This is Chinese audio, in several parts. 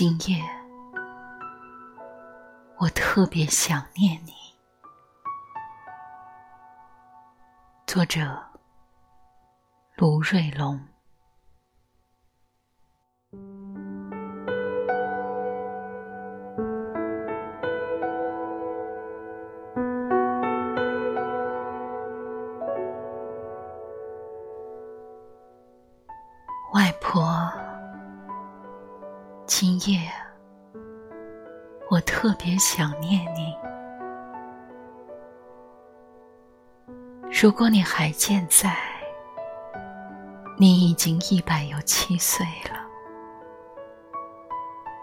今夜，我特别想念你。作者：卢瑞龙。今夜我特别想念你。如果你还健在，你已经一百有七岁了。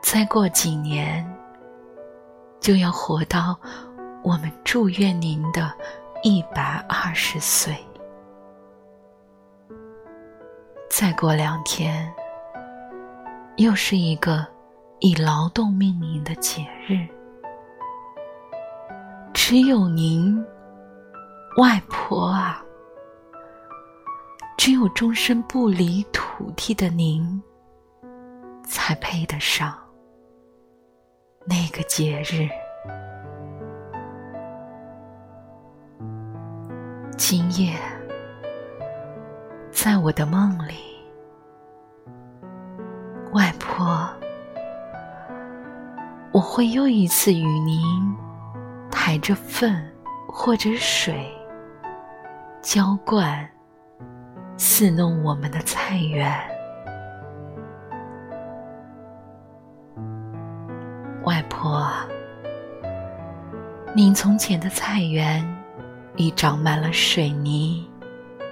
再过几年，就要活到我们祝愿您的一百二十岁。再过两天，又是一个以劳动命名的节日。只有您，外婆啊，只有终身不离土地的您，才配得上那个节日。今夜。在我的梦里，会又一次与您抬着粪或者水浇灌、伺弄我们的菜园。外婆，您从前的菜园已长满了水泥、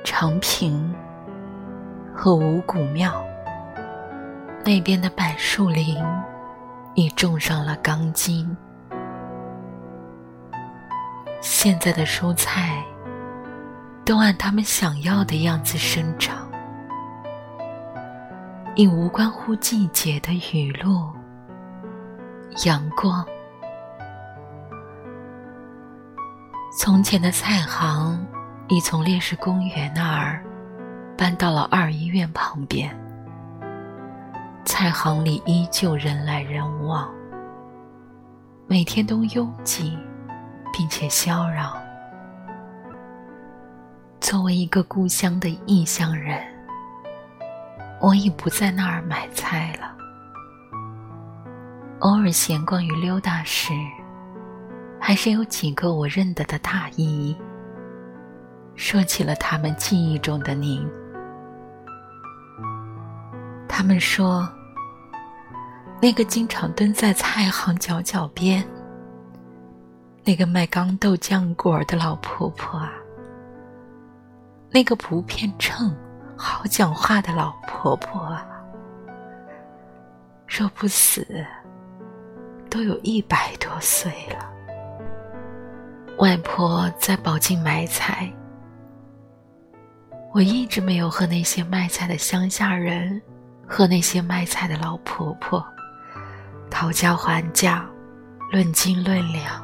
长平。和五谷庙，那边的柏树林已种上了钢筋。现在的蔬菜都按他们想要的样子生长，已无关乎季节的雨露、阳光。从前的菜行已从烈士公园那儿。搬到了二医院旁边，菜行里依旧人来人往，每天都拥挤，并且熙攘。作为一个故乡的异乡人，我已不在那儿买菜了。偶尔闲逛与溜达时，还是有几个我认得的大姨，说起了他们记忆中的您。他们说：“那个经常蹲在菜行角角边，那个卖钢豆浆果的老婆婆啊，那个不骗秤、好讲话的老婆婆啊，若不死，都有一百多岁了。”外婆在宝靖买菜，我一直没有和那些卖菜的乡下人。和那些卖菜的老婆婆讨价还价，论斤论两。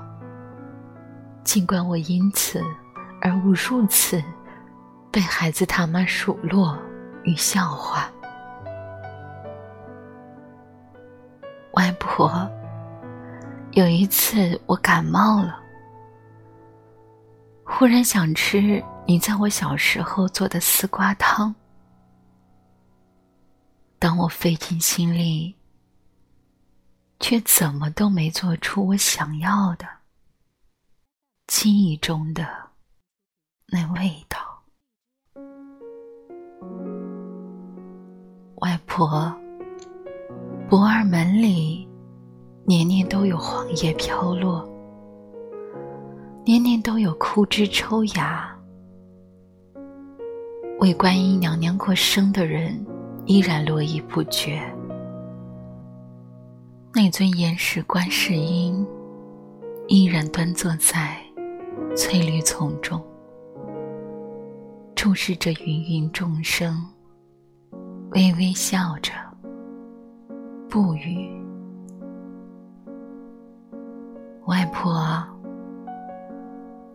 尽管我因此而无数次被孩子他妈数落与笑话，外婆，有一次我感冒了，忽然想吃你在我小时候做的丝瓜汤。当我费尽心力，却怎么都没做出我想要的、记忆中的那味道。外婆，不二门里年年都有黄叶飘落，年年都有枯枝抽芽。为观音娘娘过生的人。依然络绎不绝。那尊岩石观世音依然端坐在翠绿丛中，注视着芸芸众生，微微笑着，不语。外婆，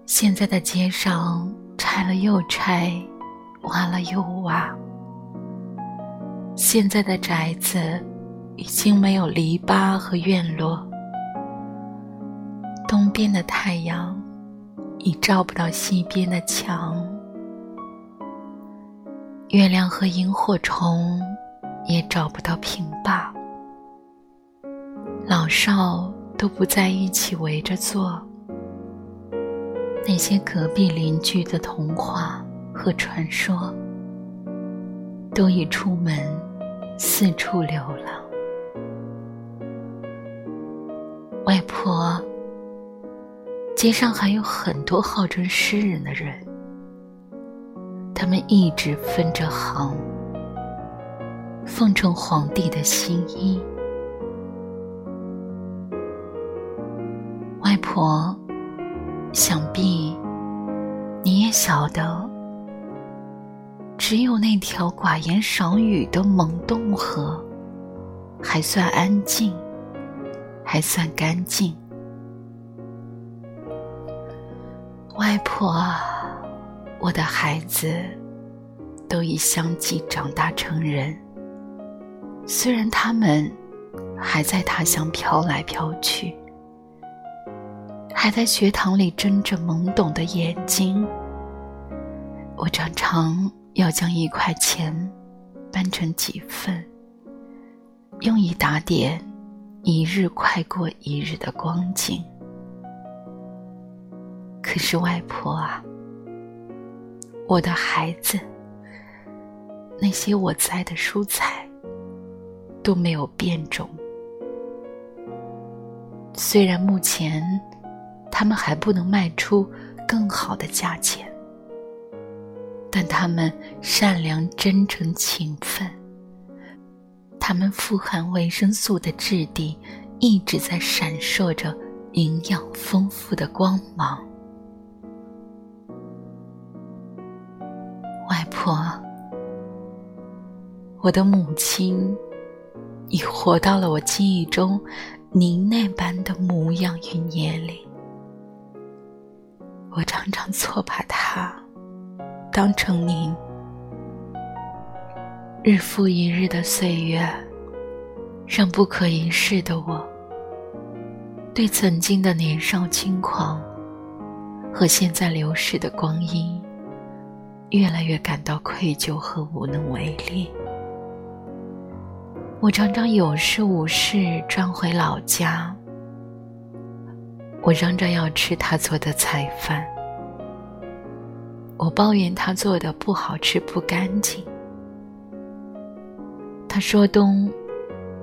现在的街上拆了又拆，挖了又挖。现在的宅子已经没有篱笆和院落，东边的太阳已照不到西边的墙，月亮和萤火虫也找不到平坝，老少都不在一起围着坐。那些隔壁邻居的童话和传说，都已出门四处流浪。外婆，街上还有很多号称诗人的人，他们一直分着行，奉承皇帝的新衣。外婆。想必你也晓得，只有那条寡言少语的蒙洞河，还算安静，还算干净。外婆，我的孩子都已相继长大成人，虽然他们还在他乡飘来飘去。还在学堂里睁着懵懂的眼睛，我常常要将一块钱搬成几份，用以打点一日快过一日的光景。可是外婆啊，我的孩子，那些我栽的蔬菜都没有变种，虽然目前。他们还不能卖出更好的价钱，但他们善良、真诚、勤奋。他们富含维生素的质地一直在闪烁着营养丰富的光芒。外婆，我的母亲已活到了我记忆中您那般的模样与年龄。我常常错把他当成您，日复一日的岁月，让不可一世的我，对曾经的年少轻狂和现在流逝的光阴，越来越感到愧疚和无能为力。我常常有事无事转回老家。我嚷着要吃他做的菜饭，我抱怨他做的不好吃不干净。他说东，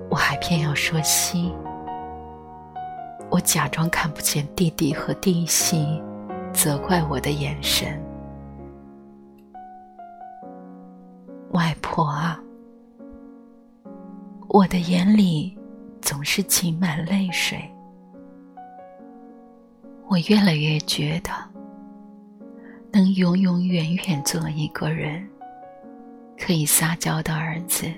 我还偏要说西。我假装看不见弟弟和弟媳责怪我的眼神。外婆啊，我的眼里总是挤满泪水。我越来越觉得，能永永远远做一个人，可以撒娇的儿子，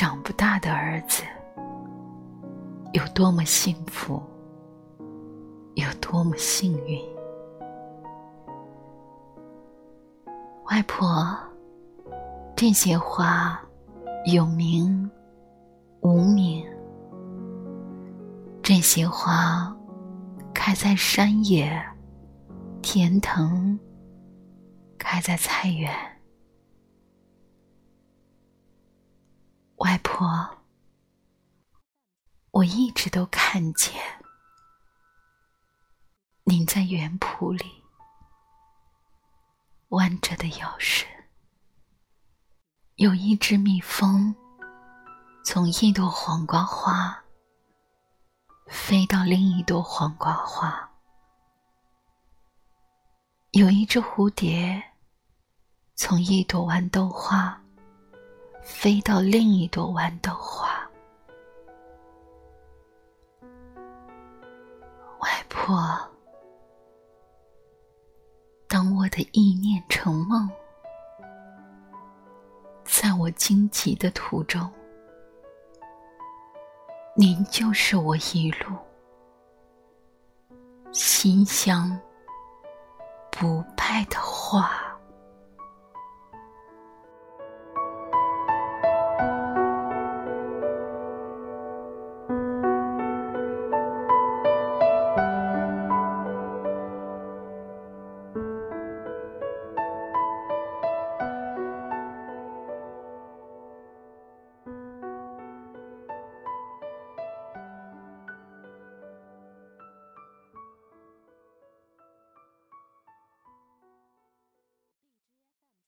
长不大的儿子，有多么幸福，有多么幸运。外婆，这些花有名无名，这些花。开在山野，田藤，开在菜园。外婆，我一直都看见您在园圃里弯着的腰身，有一只蜜蜂从一朵黄瓜花。飞到另一朵黄瓜花，有一只蝴蝶从一朵豌豆花飞到另一朵豌豆花。外婆，当我的意念成梦，在我荆棘的途中。您就是我一路馨香不败的花。